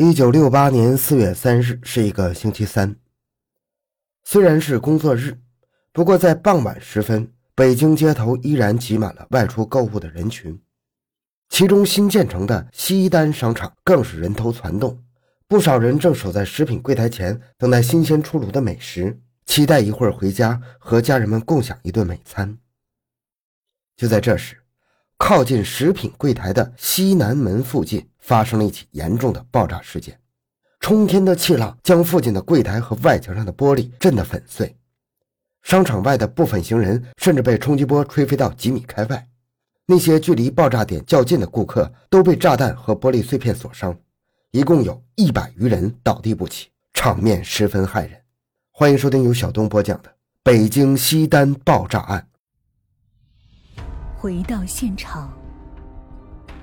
一九六八年四月三日是一个星期三。虽然是工作日，不过在傍晚时分，北京街头依然挤满了外出购物的人群。其中新建成的西单商场更是人头攒动，不少人正守在食品柜台前，等待新鲜出炉的美食，期待一会儿回家和家人们共享一顿美餐。就在这时，靠近食品柜台的西南门附近发生了一起严重的爆炸事件，冲天的气浪将附近的柜台和外墙上的玻璃震得粉碎，商场外的部分行人甚至被冲击波吹飞到几米开外，那些距离爆炸点较近的顾客都被炸弹和玻璃碎片所伤，一共有一百余人倒地不起，场面十分骇人。欢迎收听由小东播讲的《北京西单爆炸案》。回到现场，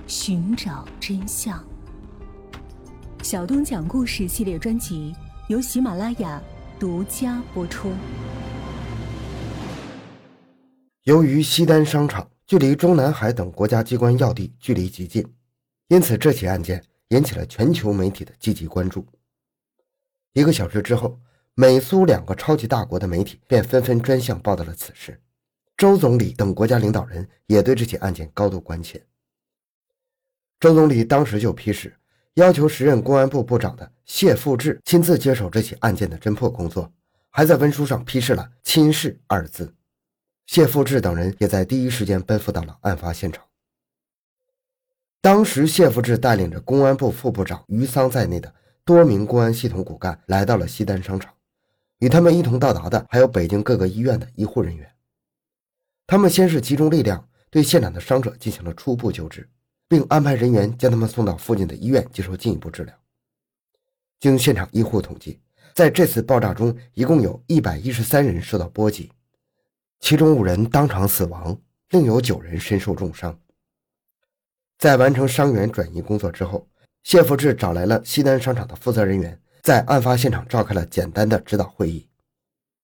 寻找真相。小东讲故事系列专辑由喜马拉雅独家播出。由于西单商场距离中南海等国家机关要地距离极近，因此这起案件引起了全球媒体的积极关注。一个小时之后，美苏两个超级大国的媒体便纷纷专项报道了此事。周总理等国家领导人也对这起案件高度关切。周总理当时就批示，要求时任公安部部长的谢富治亲自接手这起案件的侦破工作，还在文书上批示了“亲事”二字。谢富治等人也在第一时间奔赴到了案发现场。当时，谢富治带领着公安部副部长于桑在内的多名公安系统骨干来到了西单商场，与他们一同到达的还有北京各个医院的医护人员。他们先是集中力量对现场的伤者进行了初步救治，并安排人员将他们送到附近的医院接受进一步治疗。经现场医护统计，在这次爆炸中，一共有一百一十三人受到波及，其中五人当场死亡，另有九人身受重伤。在完成伤员转移工作之后，谢福志找来了西单商场的负责人员，在案发现场召开了简单的指导会议。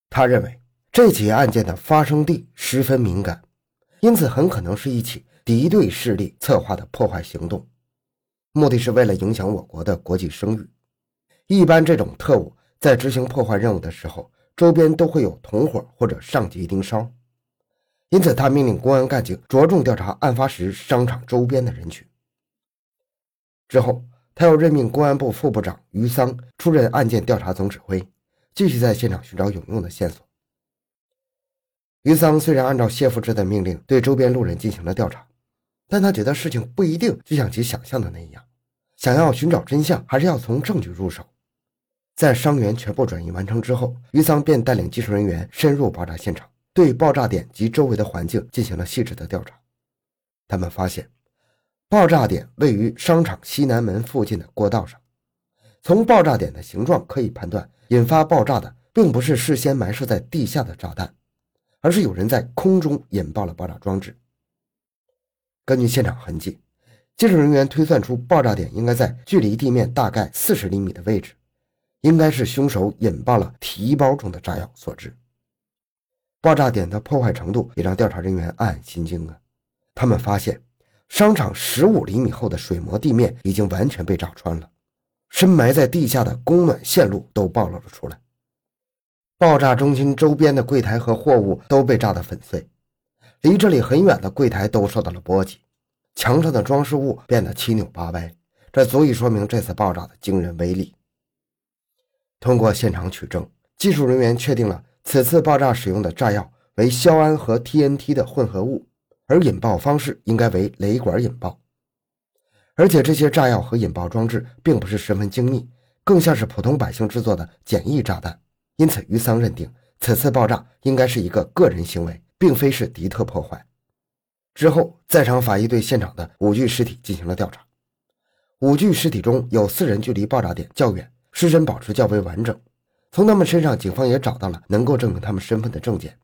他认为。这起案件的发生地十分敏感，因此很可能是一起敌对势力策划的破坏行动，目的是为了影响我国的国际声誉。一般这种特务在执行破坏任务的时候，周边都会有同伙或者上级盯梢，因此他命令公安干警着重调查案发时商场周边的人群。之后，他又任命公安部副部长于桑出任案件调查总指挥，继续在现场寻找有用的线索。于桑虽然按照谢富治的命令对周边路人进行了调查，但他觉得事情不一定就像其想象的那样。想要寻找真相，还是要从证据入手。在伤员全部转移完成之后，于桑便带领技术人员深入爆炸现场，对爆炸点及周围的环境进行了细致的调查。他们发现，爆炸点位于商场西南门附近的过道上。从爆炸点的形状可以判断，引发爆炸的并不是事先埋设在地下的炸弹。而是有人在空中引爆了爆炸装置。根据现场痕迹，技术人员推算出爆炸点应该在距离地面大概四十厘米的位置，应该是凶手引爆了提包中的炸药所致。爆炸点的破坏程度也让调查人员暗暗心惊啊！他们发现，商场十五厘米厚的水磨地面已经完全被炸穿了，深埋在地下的供暖线路都暴露了出来。爆炸中心周边的柜台和货物都被炸得粉碎，离这里很远的柜台都受到了波及，墙上的装饰物变得七扭八歪，这足以说明这次爆炸的惊人威力。通过现场取证，技术人员确定了此次爆炸使用的炸药为硝铵和 TNT 的混合物，而引爆方式应该为雷管引爆，而且这些炸药和引爆装置并不是十分精密，更像是普通百姓制作的简易炸弹。因此，于桑认定此次爆炸应该是一个个人行为，并非是敌特破坏。之后，在场法医对现场的五具尸体进行了调查，五具尸体中有四人距离爆炸点较远，尸身保持较为完整。从他们身上，警方也找到了能够证明他们身份的证件。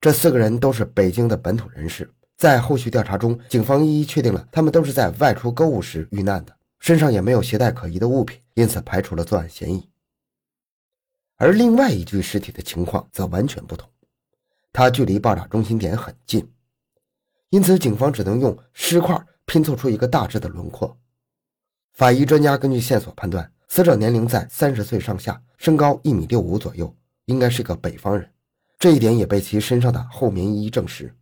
这四个人都是北京的本土人士，在后续调查中，警方一一确定了他们都是在外出购物时遇难的，身上也没有携带可疑的物品，因此排除了作案嫌疑。而另外一具尸体的情况则完全不同，它距离爆炸中心点很近，因此警方只能用尸块拼凑出一个大致的轮廓。法医专家根据线索判断，死者年龄在三十岁上下，身高一米六五左右，应该是个北方人。这一点也被其身上的厚棉衣证实，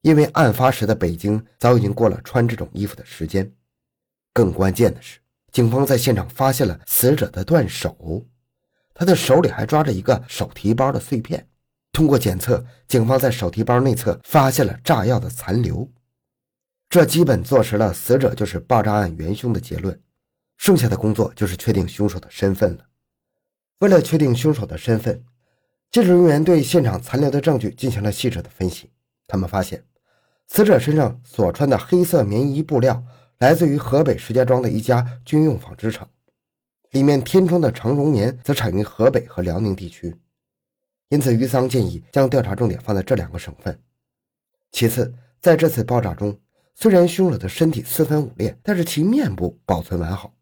因为案发时的北京早已经过了穿这种衣服的时间。更关键的是，警方在现场发现了死者的断手，他的手里还抓着一个手提包的碎片。通过检测，警方在手提包内侧发现了炸药的残留，这基本坐实了死者就是爆炸案元凶的结论。剩下的工作就是确定凶手的身份了。为了确定凶手的身份，技术人员对现场残留的证据进行了细致的分析。他们发现，死者身上所穿的黑色棉衣布料来自于河北石家庄的一家军用纺织厂，里面填充的长绒棉则产于河北和辽宁地区。因此，于桑建议将调查重点放在这两个省份。其次，在这次爆炸中，虽然凶手的身体四分五裂，但是其面部保存完好，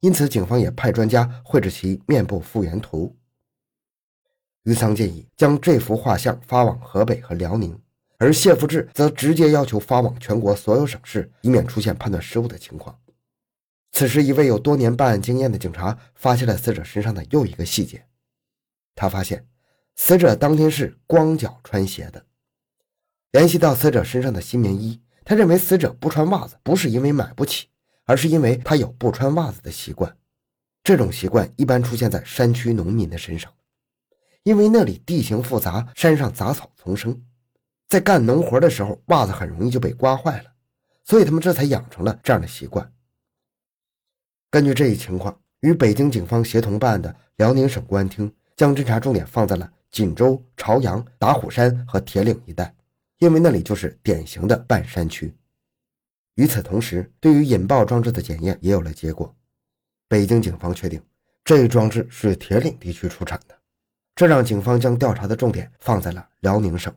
因此警方也派专家绘制其面部复原图。于桑建议将这幅画像发往河北和辽宁，而谢福志则直接要求发往全国所有省市，以免出现判断失误的情况。此时，一位有多年办案经验的警察发现了死者身上的又一个细节，他发现。死者当天是光脚穿鞋的。联系到死者身上的新棉衣，他认为死者不穿袜子不是因为买不起，而是因为他有不穿袜子的习惯。这种习惯一般出现在山区农民的身上，因为那里地形复杂，山上杂草丛生，在干农活的时候，袜子很容易就被刮坏了，所以他们这才养成了这样的习惯。根据这一情况，与北京警方协同办案的辽宁省公安厅将侦查重点放在了。锦州、朝阳、打虎山和铁岭一带，因为那里就是典型的半山区。与此同时，对于引爆装置的检验也有了结果。北京警方确定这一装置是铁岭地区出产的，这让警方将调查的重点放在了辽宁省。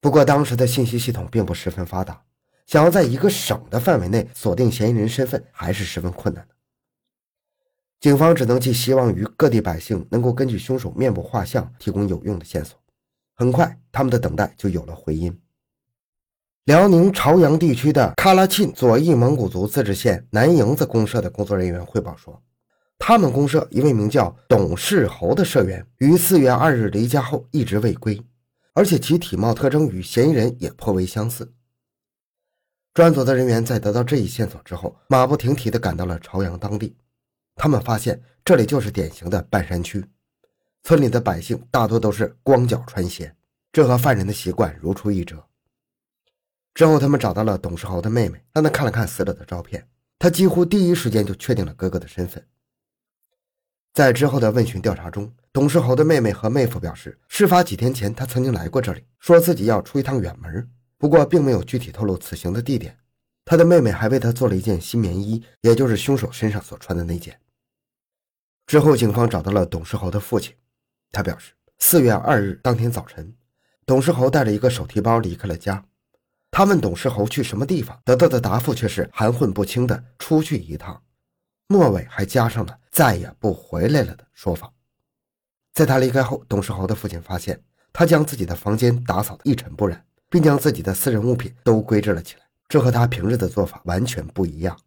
不过，当时的信息系统并不十分发达，想要在一个省的范围内锁定嫌疑人身份还是十分困难的。警方只能寄希望于各地百姓能够根据凶手面部画像提供有用的线索。很快，他们的等待就有了回音。辽宁朝阳地区的喀拉沁左翼蒙古族自治县南营子公社的工作人员汇报说，他们公社一位名叫董世侯的社员于四月二日离家后一直未归，而且其体貌特征与嫌疑人也颇为相似。专案组的人员在得到这一线索之后，马不停蹄地赶到了朝阳当地。他们发现这里就是典型的半山区，村里的百姓大多都是光脚穿鞋，这和犯人的习惯如出一辙。之后，他们找到了董世豪的妹妹，让他看了看死者的照片，他几乎第一时间就确定了哥哥的身份。在之后的问询调查中，董世豪的妹妹和妹夫表示，事发几天前他曾经来过这里，说自己要出一趟远门，不过并没有具体透露此行的地点。他的妹妹还为他做了一件新棉衣，也就是凶手身上所穿的那件。之后，警方找到了董世豪的父亲，他表示，四月二日当天早晨，董世豪带着一个手提包离开了家。他问董世豪去什么地方，得到的答复却是含混不清的“出去一趟”，末尾还加上了“再也不回来了”的说法。在他离开后，董世豪的父亲发现他将自己的房间打扫得一尘不染，并将自己的私人物品都归置了起来，这和他平日的做法完全不一样。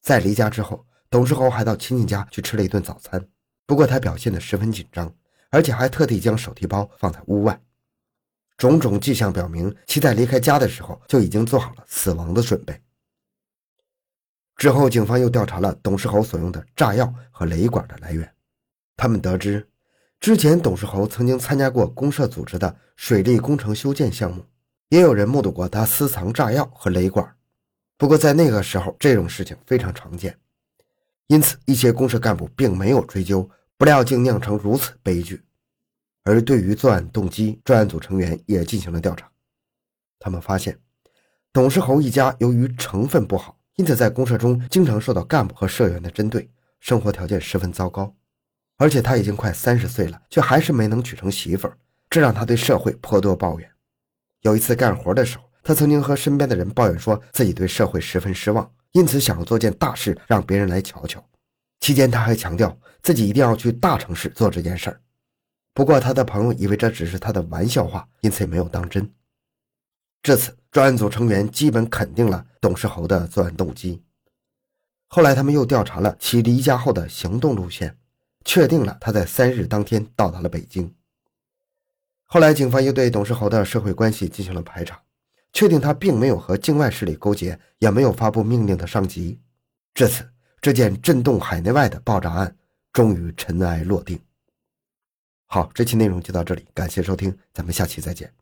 在离家之后。董世豪还到亲戚家去吃了一顿早餐，不过他表现得十分紧张，而且还特地将手提包放在屋外。种种迹象表明，其在离开家的时候就已经做好了死亡的准备。之后，警方又调查了董世豪所用的炸药和雷管的来源，他们得知，之前董世豪曾经参加过公社组织的水利工程修建项目，也有人目睹过他私藏炸药和雷管。不过在那个时候，这种事情非常常见。因此，一些公社干部并没有追究，不料竟酿成如此悲剧。而对于作案动机，专案组成员也进行了调查。他们发现，董世侯一家由于成分不好，因此在公社中经常受到干部和社员的针对，生活条件十分糟糕。而且他已经快三十岁了，却还是没能娶成媳妇儿，这让他对社会颇多抱怨。有一次干活的时候，他曾经和身边的人抱怨，说自己对社会十分失望。因此，想要做件大事，让别人来瞧瞧。期间，他还强调自己一定要去大城市做这件事儿。不过，他的朋友以为这只是他的玩笑话，因此也没有当真。至此，专案组成员基本肯定了董世侯的作案动机。后来他们又调查了其离家后的行动路线，确定了他在三日当天到达了北京。后来警方又对董世侯的社会关系进行了排查，确定他并没有和境外势力勾结，也没有发布命令的上级。至此，这件震动海内外的爆炸案终于尘埃落定。好，这期内容就到这里，感谢收听，咱们下期再见。